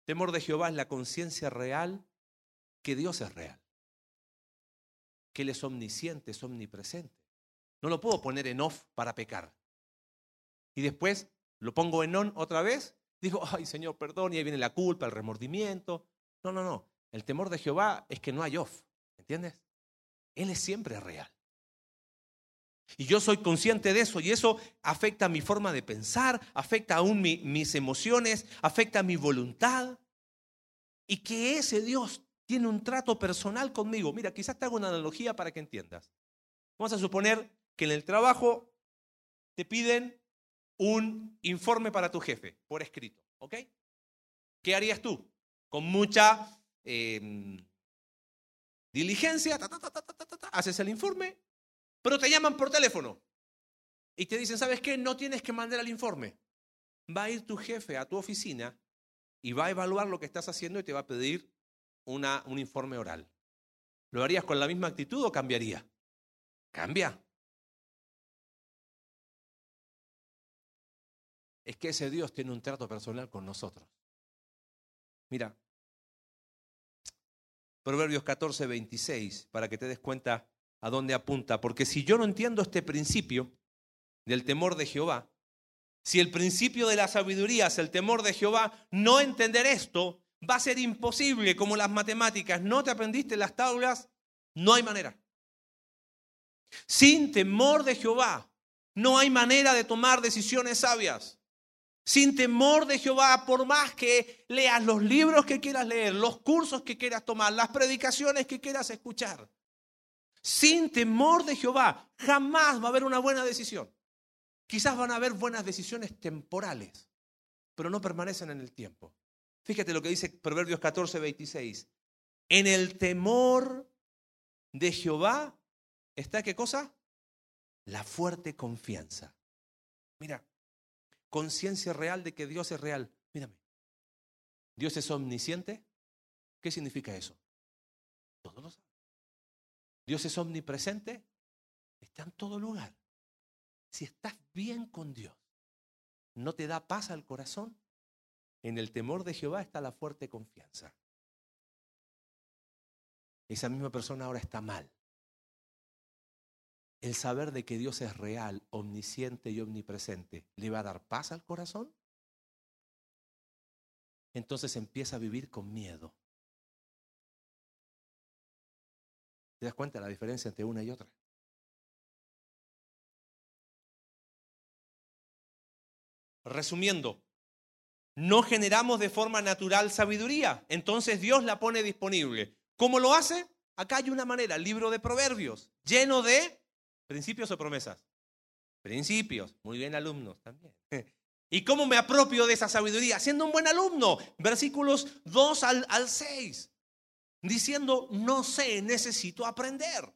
Temor de Jehová es la conciencia real que Dios es real. Que Él es omnisciente, es omnipresente. No lo puedo poner en off para pecar. Y después lo pongo en on otra vez. Digo, ay Señor, perdón, y ahí viene la culpa, el remordimiento. No, no, no. El temor de Jehová es que no hay off. ¿Entiendes? Él es siempre real. Y yo soy consciente de eso y eso afecta mi forma de pensar, afecta aún mis emociones, afecta mi voluntad. Y que ese Dios tiene un trato personal conmigo. Mira, quizás te hago una analogía para que entiendas. Vamos a suponer que en el trabajo te piden un informe para tu jefe por escrito, ¿ok? ¿Qué harías tú? Con mucha em, diligencia, haces el informe, pero te llaman por teléfono y te dicen, ¿sabes qué? No tienes que mandar el informe. Va a ir tu jefe a tu oficina y va a evaluar lo que estás haciendo y te va a pedir una, un informe oral. ¿Lo harías con la misma actitud o cambiaría? Cambia. Es que ese Dios tiene un trato personal con nosotros. Mira, Proverbios 14, 26, para que te des cuenta a dónde apunta. Porque si yo no entiendo este principio del temor de Jehová, si el principio de la sabiduría es el temor de Jehová, no entender esto va a ser imposible como las matemáticas. No te aprendiste las tablas, no hay manera. Sin temor de Jehová, no hay manera de tomar decisiones sabias sin temor de Jehová, por más que leas los libros que quieras leer, los cursos que quieras tomar, las predicaciones que quieras escuchar. Sin temor de Jehová, jamás va a haber una buena decisión. Quizás van a haber buenas decisiones temporales, pero no permanecen en el tiempo. Fíjate lo que dice Proverbios 14, 26. En el temor de Jehová está qué cosa? La fuerte confianza. Mira, conciencia real de que Dios es real. Mírame. Dios es omnisciente. ¿Qué significa eso? Todos lo saben. Dios es omnipresente. Está en todo lugar. Si estás bien con Dios, no te da paz al corazón, en el temor de Jehová está la fuerte confianza. Esa misma persona ahora está mal el saber de que Dios es real, omnisciente y omnipresente, ¿le va a dar paz al corazón? Entonces empieza a vivir con miedo. ¿Te das cuenta de la diferencia entre una y otra? Resumiendo, no generamos de forma natural sabiduría, entonces Dios la pone disponible. ¿Cómo lo hace? Acá hay una manera, el libro de Proverbios, lleno de ¿Principios o promesas? Principios. Muy bien, alumnos también. ¿Y cómo me apropio de esa sabiduría? Siendo un buen alumno. Versículos 2 al, al 6. Diciendo, no sé, necesito aprender.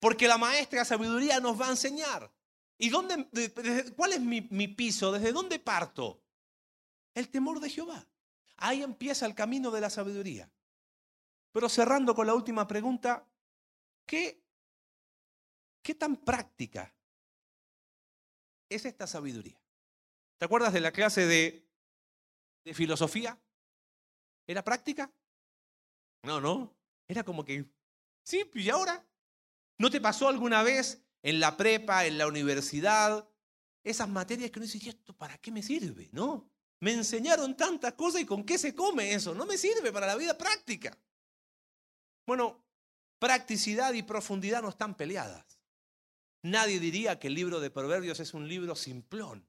Porque la maestra sabiduría nos va a enseñar. ¿Y dónde, cuál es mi, mi piso? ¿Desde dónde parto? El temor de Jehová. Ahí empieza el camino de la sabiduría. Pero cerrando con la última pregunta, ¿qué ¿Qué tan práctica es esta sabiduría? ¿Te acuerdas de la clase de, de filosofía? ¿Era práctica? No, no. Era como que, sí, ¿y ahora? ¿No te pasó alguna vez en la prepa, en la universidad, esas materias que uno dice, ¿y esto para qué me sirve? ¿No? Me enseñaron tantas cosas y con qué se come eso. No me sirve para la vida práctica. Bueno, practicidad y profundidad no están peleadas. Nadie diría que el libro de Proverbios es un libro simplón.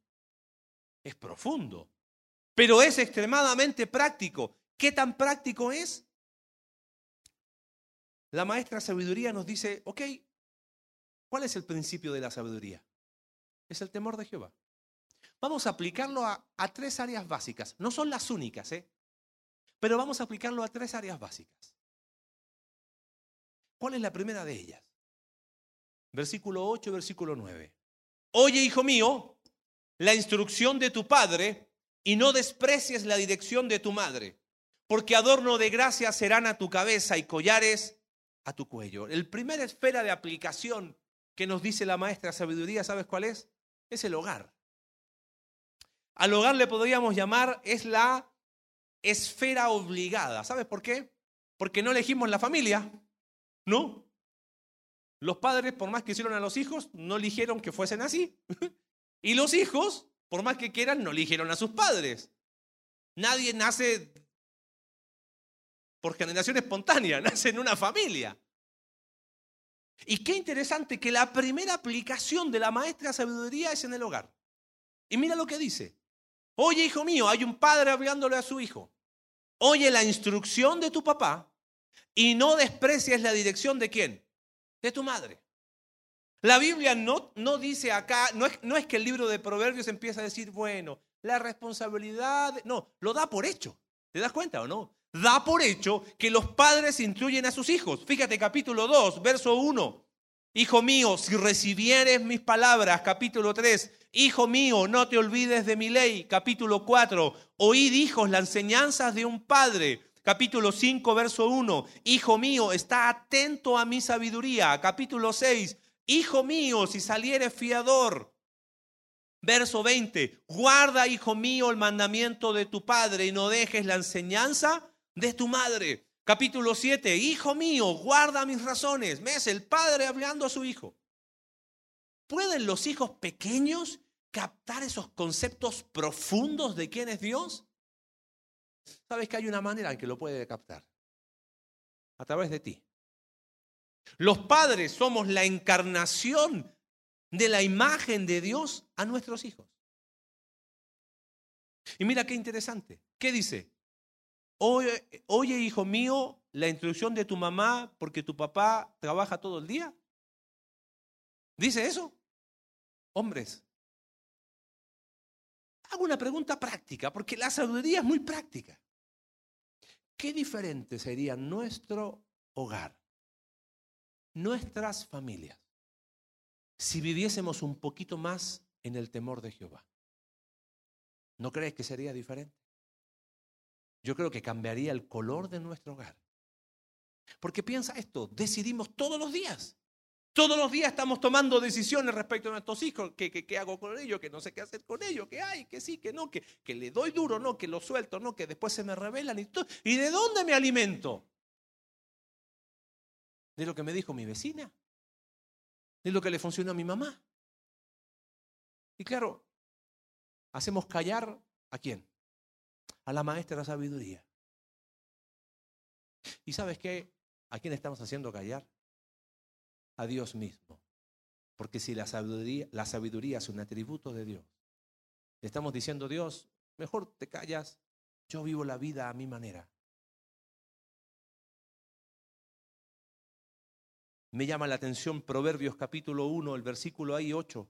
Es profundo, pero es extremadamente práctico. ¿Qué tan práctico es? La maestra sabiduría nos dice, ok, ¿cuál es el principio de la sabiduría? Es el temor de Jehová. Vamos a aplicarlo a, tres áreas básicas. No son las únicas, ¿eh? Pero vamos a aplicarlo a tres áreas básicas. ¿Cuál es la primera de ellas? Versículo 8, versículo 9. Oye, hijo mío, la instrucción de tu padre y no desprecies la dirección de tu madre, porque adorno de gracia serán a tu cabeza y collares a tu cuello. El primera esfera de aplicación que nos dice la maestra sabiduría, ¿sabes cuál es? Es el hogar. Al hogar le podríamos llamar es la esfera obligada. ¿Sabes por qué? Porque no elegimos la familia, ¿no? Los padres, por más que hicieron a los hijos, no eligieron que fuesen así. y los hijos, por más que quieran, no eligieron a sus padres. Nadie nace por generación espontánea, nace en una familia. Y qué interesante que la primera aplicación de la maestra sabiduría es en el hogar. Y mira lo que dice. Oye, hijo mío, hay un padre hablándole a su hijo. Oye la instrucción de tu papá y no desprecies la dirección de quién? De tu madre. La Biblia no, no dice acá, no es, no es que el libro de Proverbios empieza a decir, bueno, la responsabilidad, no, lo da por hecho. ¿Te das cuenta o no? Da por hecho que los padres instruyen a sus hijos. Fíjate capítulo 2, verso 1. Hijo mío, si recibieres mis palabras, capítulo 3, Hijo mío, no te olvides de mi ley, capítulo 4, oíd hijos las enseñanzas de un padre, capítulo 5, verso 1, Hijo mío, está atento a mi sabiduría, capítulo 6, Hijo mío, si salieres fiador, verso 20, guarda, hijo mío, el mandamiento de tu padre y no dejes la enseñanza de tu madre. Capítulo 7, Hijo mío, guarda mis razones. ¿Ves? El padre hablando a su hijo. ¿Pueden los hijos pequeños captar esos conceptos profundos de quién es Dios? Sabes que hay una manera en que lo puede captar. A través de ti. Los padres somos la encarnación de la imagen de Dios a nuestros hijos. Y mira qué interesante. ¿Qué dice? Oye, oye, hijo mío, la instrucción de tu mamá porque tu papá trabaja todo el día. ¿Dice eso? Hombres. Hago una pregunta práctica, porque la sabiduría es muy práctica. ¿Qué diferente sería nuestro hogar, nuestras familias, si viviésemos un poquito más en el temor de Jehová? ¿No crees que sería diferente? Yo creo que cambiaría el color de nuestro hogar. Porque piensa esto, decidimos todos los días. Todos los días estamos tomando decisiones respecto a nuestros hijos, ¿Qué, hago con ellos, que no sé qué hacer con ellos, que hay, que sí, que no, que, le doy duro, no, que lo suelto, no, que después se me revelan y. ¿Y de dónde me alimento? De lo que me dijo mi vecina, de lo que le funcionó a mi mamá. Y claro, hacemos callar a quién? A la maestra sabiduría. ¿Y sabes qué? ¿A quién estamos haciendo callar? A Dios mismo. Porque si la sabiduría, la sabiduría es un atributo de Dios, le estamos diciendo, Dios, mejor te callas, yo vivo la vida a mi manera. Me llama la atención Proverbios capítulo 1, el versículo ahí 8.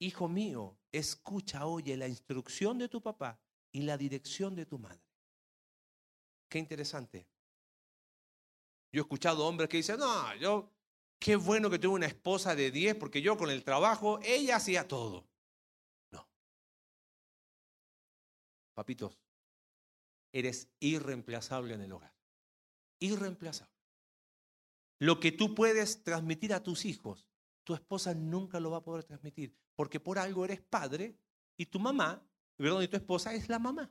Hijo mío, escucha, oye la instrucción de tu papá y la dirección de tu madre. Qué interesante. Yo he escuchado hombres que dicen, no, yo, qué bueno que tuve una esposa de 10 porque yo con el trabajo, ella hacía todo. No. Papitos, eres irreemplazable en el hogar. Irreemplazable. Lo que tú puedes transmitir a tus hijos, tu esposa nunca lo va a poder transmitir, porque por algo eres padre y tu mamá perdón, y tu esposa es la mamá.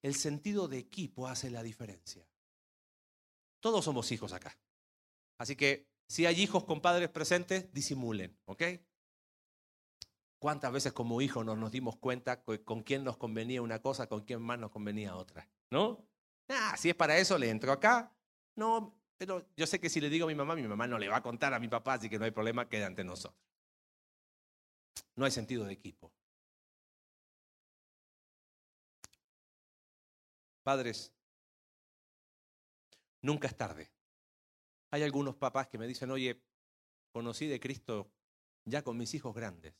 El sentido de equipo hace la diferencia. Todos somos hijos acá. Así que si hay hijos con padres presentes, disimulen, ¿ok? ¿Cuántas veces como hijos nos, dimos cuenta con quién nos convenía una cosa, con quién más nos convenía otra? ¿No? Ah, si es para eso, le entro acá. No, pero yo sé que si le digo a mi mamá, mi mamá no le va a contar a mi papá, así que no hay problema, queda ante nosotros. No hay sentido de equipo. Padres, nunca es tarde. Hay algunos papás que me dicen, oye, conocí de Cristo ya con mis hijos grandes.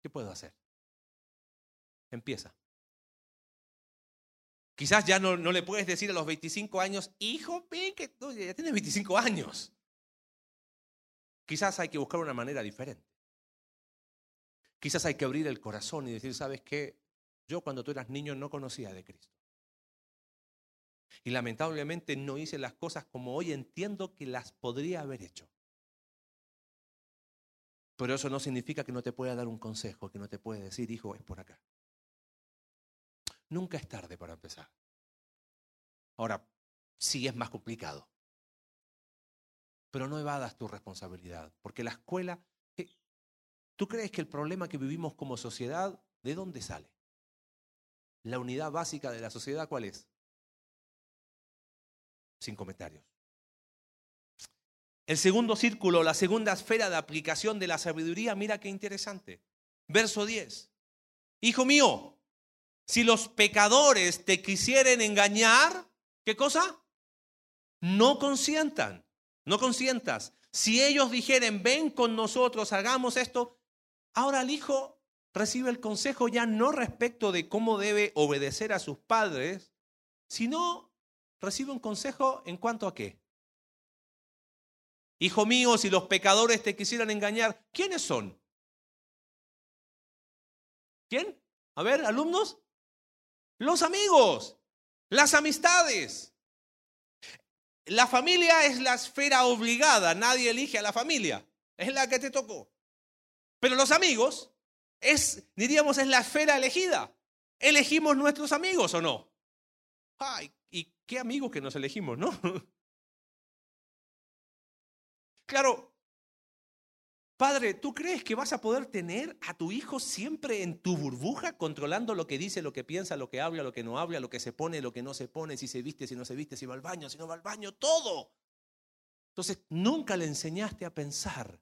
¿Qué puedo hacer? Empieza. Quizás ya no, le puedes decir a los 25 años, hijo, ven que ya tienes 25 años. Quizás hay que buscar una manera diferente. Quizás hay que abrir el corazón y decir, ¿sabes qué? Yo cuando tú eras niño no conocía de Cristo. Y lamentablemente no hice las cosas como hoy entiendo que las podría haber hecho. Pero eso no significa que no te pueda dar un consejo, que no te pueda decir, hijo, es por acá. Nunca es tarde para empezar. Ahora, sí es más complicado. Pero no evadas tu responsabilidad, porque la escuela, ¿tú crees que el problema que vivimos como sociedad, ¿de dónde sale? La unidad básica de la sociedad, ¿cuál es? Sin comentarios. El segundo círculo, la segunda esfera de aplicación de la sabiduría, mira qué interesante. Verso 10. Hijo mío, si los pecadores te quisieren engañar, ¿qué cosa? No consientan, no consientas. Si ellos dijeren, ven con nosotros, hagamos esto, ahora el hijo recibe el consejo ya no respecto de cómo debe obedecer a sus padres, sino recibe un consejo en cuanto a qué. Hijo mío, si los pecadores te quisieran engañar, ¿quiénes son? ¿Quién? A ver, alumnos. Los amigos, las amistades. La familia es la esfera obligada, nadie elige a la familia, es la que te tocó. Pero los amigos es, diríamos, es la esfera elegida. ¿Elegimos nuestros amigos o no? Ay, ¿y qué amigos que nos elegimos, no? Claro, padre, ¿tú crees que vas a poder tener a tu hijo siempre en tu burbuja, controlando lo que dice, lo que piensa, lo que habla, lo que no habla, lo que se pone, lo que no se pone, si se viste, si no se viste, si va al baño, si no va al baño, todo? Entonces, nunca le enseñaste a pensar,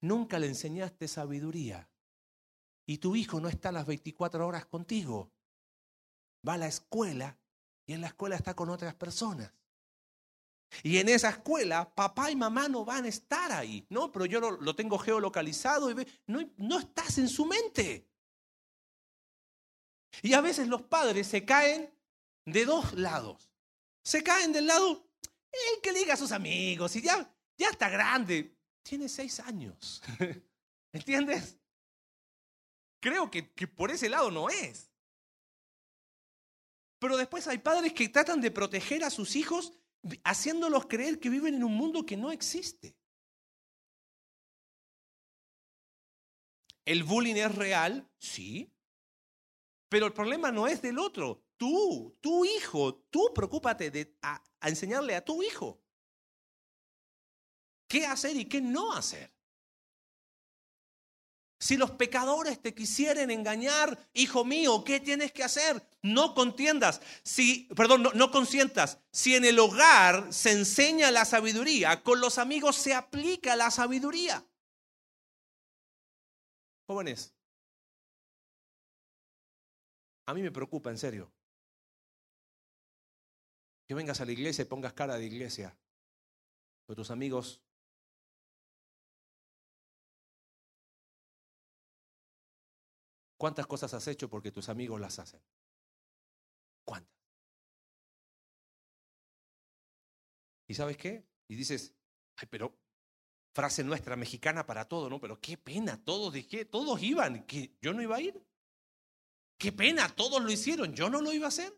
nunca le enseñaste sabiduría. Y tu hijo no está las 24 horas contigo. Va a la escuela y en la escuela está con otras personas. Y en esa escuela, papá y mamá no van a estar ahí. No, pero yo lo, tengo geolocalizado y no, no estás en su mente. Y a veces los padres se caen de dos lados. Se caen del lado, el que liga a sus amigos y ya, ya está grande. Tiene seis años. ¿Entiendes? Creo que, que por ese lado no es. Pero después hay padres que tratan de proteger a sus hijos haciéndolos creer que viven en un mundo que no existe. ¿El bullying es real? Sí. Pero el problema no es del otro. Tú, tu hijo, tú preocúpate de a enseñarle a tu hijo qué hacer y qué no hacer. Si los pecadores te quisieren engañar, hijo mío, ¿qué tienes que hacer? No contiendas. Si, perdón, no, no consientas. Si en el hogar se enseña la sabiduría, con los amigos se aplica la sabiduría. Jóvenes, a mí me preocupa, en serio, que vengas a la iglesia y pongas cara de iglesia, pero tus amigos ¿Cuántas cosas has hecho porque tus amigos las hacen? ¿Cuántas? ¿Y sabes qué? Y dices, ay, pero frase nuestra mexicana para todo, ¿no? Pero qué pena, todos dije, todos iban, que yo no iba a ir. Qué pena, todos lo hicieron, yo no lo iba a hacer.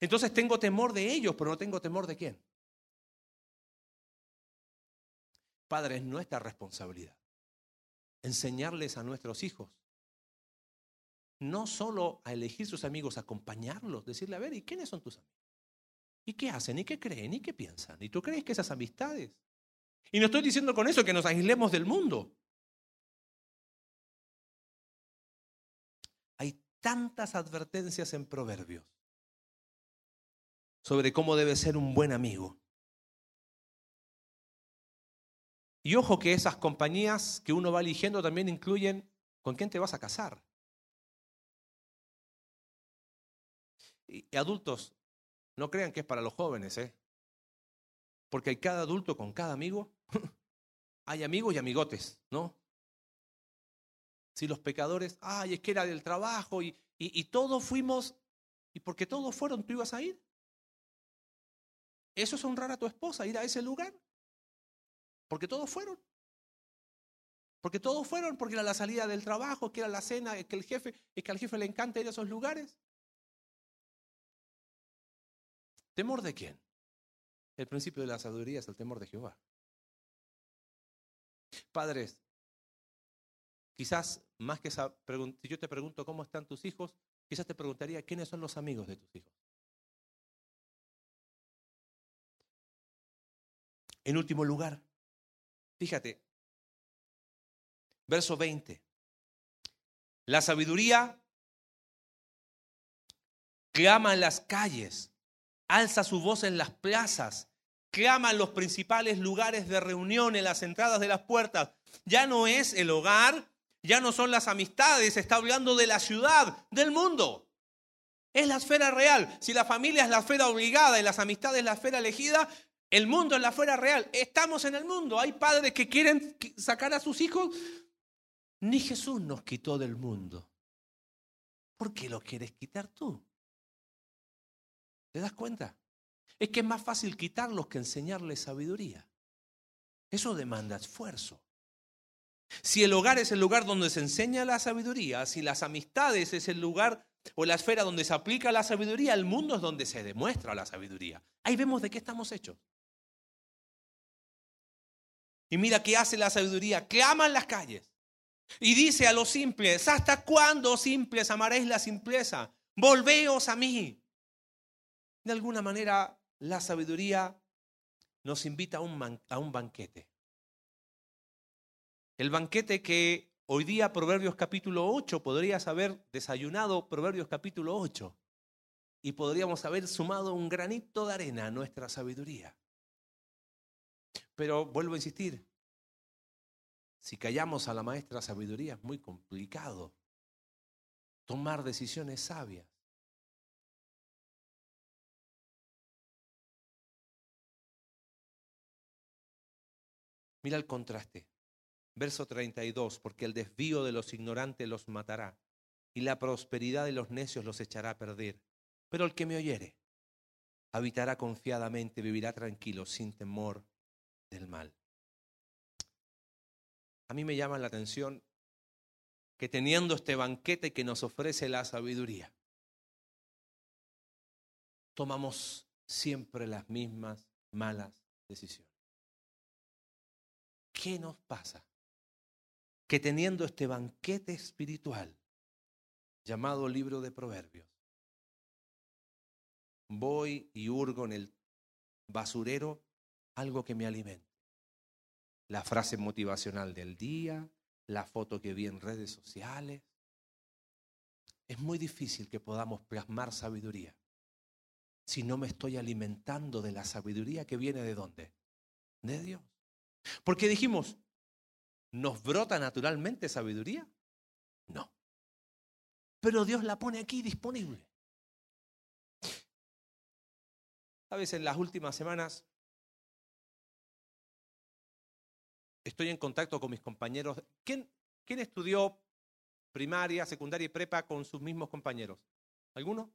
Entonces tengo temor de ellos, pero no tengo temor de quién. Padre, es nuestra responsabilidad enseñarles a nuestros hijos no solo a elegir sus amigos, acompañarlos, decirle, a ver, ¿y quiénes son tus amigos? ¿Y qué hacen? ¿Y qué creen? ¿Y qué piensan? ¿Y tú crees que esas amistades? Y no estoy diciendo con eso que nos aislemos del mundo. tantas advertencias en Proverbios sobre cómo debe ser un buen amigo. Y ojo que esas compañías que uno va eligiendo también incluyen con quién te vas a casar. Y adultos, no crean que es para los jóvenes, ¿eh? Porque hay cada adulto con cada amigo. hay amigos y amigotes, ¿no? Si los pecadores, ay, es que era del trabajo y, y, y todos fuimos, y porque todos fueron, tú ibas a ir. ¿Eso es honrar a tu esposa, ir a ese lugar? Porque todos fueron. Porque todos fueron, porque era la salida del trabajo, que era la cena, que el jefe, es que al jefe le encanta ir a esos lugares. ¿Temor de quién? El principio de la sabiduría es el temor de Jehová. Padres, quizás más que si yo te pregunto cómo están tus hijos, quizás te preguntaría quiénes son los amigos de tus hijos. En último lugar, Fíjate, verso 20. La sabiduría clama en las calles, alza su voz en las plazas, clama en los principales lugares de reunión, en las entradas de las puertas. Ya no es el hogar, ya no son las amistades, está hablando de la ciudad, del mundo. Es la esfera real. Si la familia es la esfera obligada y las amistades la esfera elegida, el mundo es la fuera real. Estamos en el mundo. Hay padres que quieren sacar a sus hijos. Ni Jesús nos quitó del mundo. ¿Por qué lo quieres quitar tú? ¿Te das cuenta? Es que es más fácil quitarlos que enseñarles sabiduría. Eso demanda esfuerzo. Si el hogar es el lugar donde se enseña la sabiduría, si las amistades es el lugar o la esfera donde se aplica la sabiduría, el mundo es donde se demuestra la sabiduría. Ahí vemos de qué estamos hechos. Y mira qué hace la sabiduría. Clama en las calles. Y dice a los simples, ¿hasta cuándo simples amaréis la simpleza? Volveos a mí. De alguna manera, la sabiduría nos invita a un, banquete. El banquete que hoy día Proverbios capítulo 8 podrías haber desayunado Proverbios capítulo 8 y podríamos haber sumado un granito de arena a nuestra sabiduría. Pero vuelvo a insistir, si callamos a la maestra sabiduría es muy complicado tomar decisiones sabias. Mira el contraste. Verso 32, porque el desvío de los ignorantes los matará y la prosperidad de los necios los echará a perder. Pero el que me oyere habitará confiadamente, vivirá tranquilo, sin temor del mal. A mí me llama la atención que teniendo este banquete que nos ofrece la sabiduría, tomamos siempre las mismas malas decisiones. ¿Qué nos pasa? Que teniendo este banquete espiritual llamado libro de Proverbios, voy y hurgo en el basurero algo que me alimenta. La frase motivacional del día, la foto que vi en redes sociales. Es muy difícil que podamos plasmar sabiduría si no me estoy alimentando de la sabiduría que viene de dónde? De Dios. Porque dijimos, ¿nos brota naturalmente sabiduría? No. Pero Dios la pone aquí disponible. Sabes, en las últimas semanas estoy en contacto con mis compañeros. ¿Quién, quién estudió primaria, secundaria y prepa con sus mismos compañeros? ¿Algunos?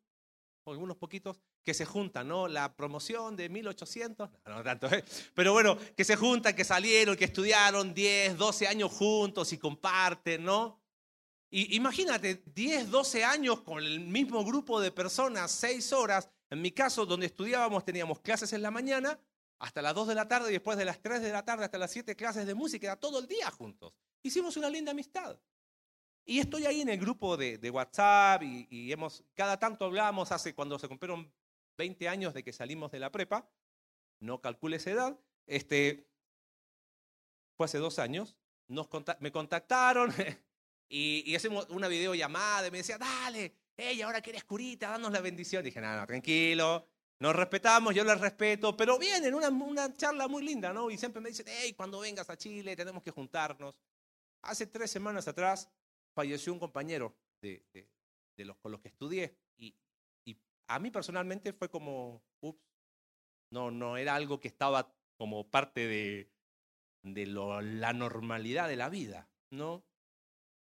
Algunos poquitos, que se juntan, ¿no? La promoción de 1800, no, no tanto, ¿eh? pero bueno, que se juntan, que salieron, que estudiaron 10, 12 años juntos y comparten, ¿no? Y imagínate, 10, 12 años con el mismo grupo de personas, 6 horas. En mi caso, donde estudiábamos, teníamos clases en la mañana hasta las 2 de la tarde y después de las 3 de la tarde hasta las 7 clases de música, era todo el día juntos. Hicimos una linda amistad. Y estoy ahí en el grupo de, WhatsApp y, hemos, cada tanto hablamos hace cuando se cumplieron 20 años de que salimos de la prepa, no calcule esa edad, este, fue hace dos años, nos me contactaron, Y, y hacemos una videollamada y me decía, dale, hey, ahora que eres curita, danos la bendición. dije, no, no, tranquilo, nos respetamos, yo les respeto, pero vienen, una, una charla muy linda, ¿no? Y siempre me dicen, hey, cuando vengas a Chile tenemos que juntarnos. Hace tres semanas atrás falleció un compañero de, de, de los con los que estudié y, y a mí personalmente fue como, ups, no, no era algo que estaba como parte de, de lo, la normalidad de la vida, ¿no?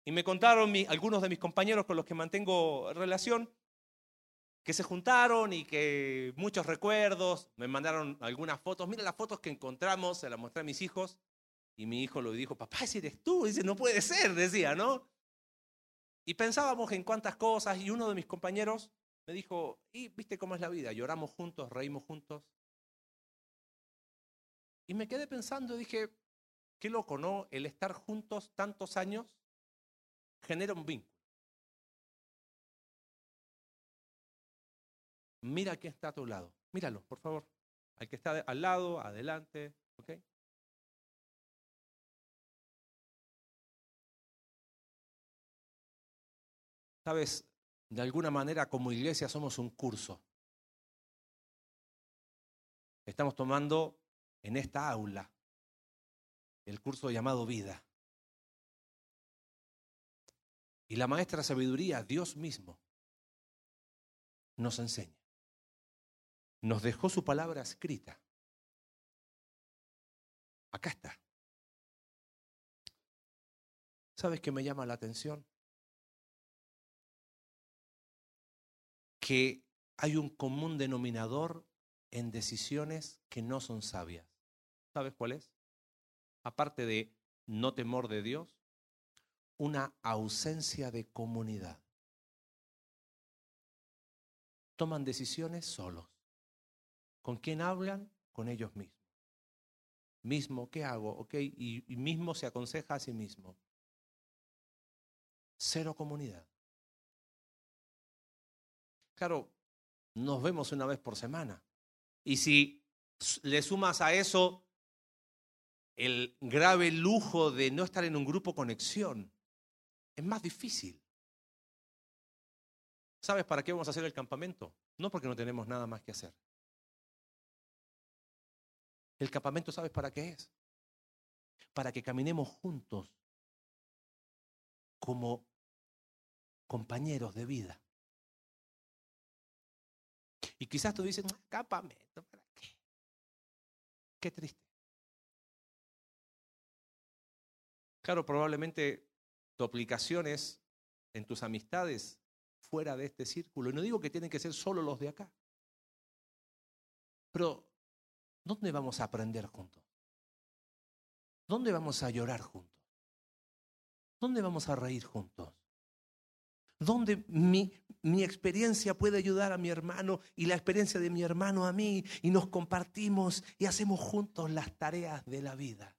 Y me contaron mi, algunos de mis compañeros con los que mantengo relación que se juntaron y que muchos recuerdos, me mandaron algunas fotos. Mira las fotos que encontramos, se las mostré a mis hijos y mi hijo lo dijo, papá, ese eres tú. dice, no puede ser, decía, ¿no? Y pensábamos en cuántas cosas y uno de mis compañeros me dijo, y viste cómo es la vida, lloramos juntos, reímos juntos. Y me quedé pensando, dije, qué loco, ¿no? El estar juntos tantos años genera un vínculo. Mira quién está a tu lado. Míralo, por favor. Al que está al lado, adelante, ¿ok? Sabes, de alguna manera como iglesia somos un curso. Estamos tomando en esta aula el curso llamado vida. Y la maestra sabiduría, Dios mismo, nos enseña. Nos dejó su palabra escrita. Acá está. ¿Sabes qué me llama la atención? Que hay un común denominador en decisiones que no son sabias. ¿Sabes cuál es? Aparte de no temor de Dios, una ausencia de comunidad. Toman decisiones solos. ¿Con quién hablan? Con ellos mismos. Mismo, ¿qué hago? Ok, y, mismo se aconseja a sí mismo. Cero comunidad. Claro, nos vemos una vez por semana. Y si le sumas a eso el grave lujo de no estar en un grupo conexión, es más difícil. ¿Sabes para qué vamos a hacer el campamento? No porque no tenemos nada más que hacer. El campamento, ¿sabes para qué es? Para que caminemos juntos como compañeros de vida. Y quizás tú dices, campamento, ¿para qué? Qué triste. Claro, probablemente tu aplicación es en tus amistades fuera de este círculo. Y no digo que tienen que ser solo los de acá. Pero, ¿dónde vamos a aprender juntos? ¿Dónde vamos a llorar juntos? ¿Dónde vamos a reír juntos? ¿Dónde mi, mi, experiencia puede ayudar a mi hermano y la experiencia de mi hermano a mí? Y nos compartimos y hacemos juntos las tareas de la vida.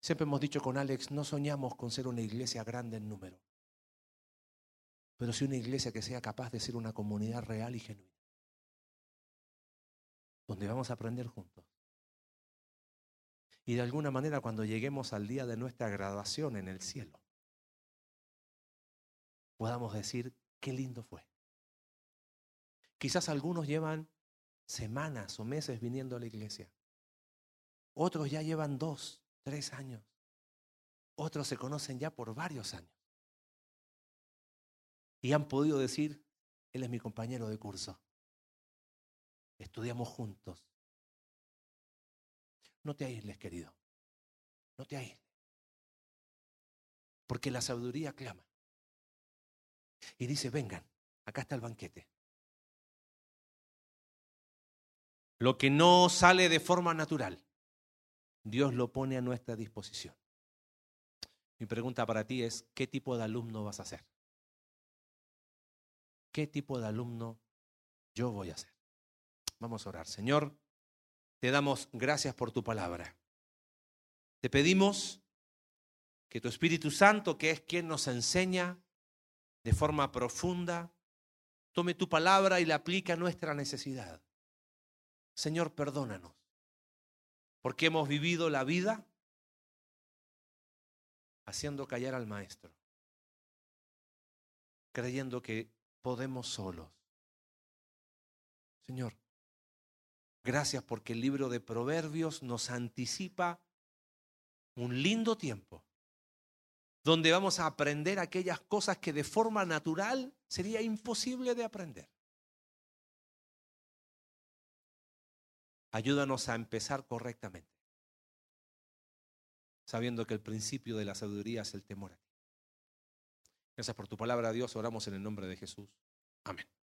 Siempre hemos dicho con Alex, no soñamos con ser una iglesia grande en número, pero sí una iglesia que sea capaz de ser una comunidad real y genuina, donde vamos a aprender juntos. Y de alguna manera cuando lleguemos al día de nuestra graduación en el cielo, podamos decir, qué lindo fue. Quizás algunos llevan semanas o meses viniendo a la iglesia. Otros ya llevan dos, tres años. Otros se conocen ya por varios años. Y han podido decir, él es mi compañero de curso. Estudiamos juntos. No te aísles, querido. No te aísles. Porque la sabiduría clama. Y dice, vengan, acá está el banquete. Lo que no sale de forma natural, Dios lo pone a nuestra disposición. Mi pregunta para ti es, ¿qué tipo de alumno vas a ser? ¿Qué tipo de alumno yo voy a ser? Vamos a orar. Señor, te damos gracias por tu palabra. Te pedimos que tu Espíritu Santo, que es quien nos enseña de forma profunda, tome tu palabra y la aplique a nuestra necesidad. Señor, perdónanos porque hemos vivido la vida haciendo callar al maestro, creyendo que podemos solos. Señor, gracias porque el libro de Proverbios nos anticipa un lindo tiempo donde vamos a aprender aquellas cosas que de forma natural sería imposible de aprender. Ayúdanos a empezar correctamente, sabiendo que el principio de la sabiduría es el temor a. Gracias por tu palabra, Dios. Oramos en el nombre de Jesús. Amén.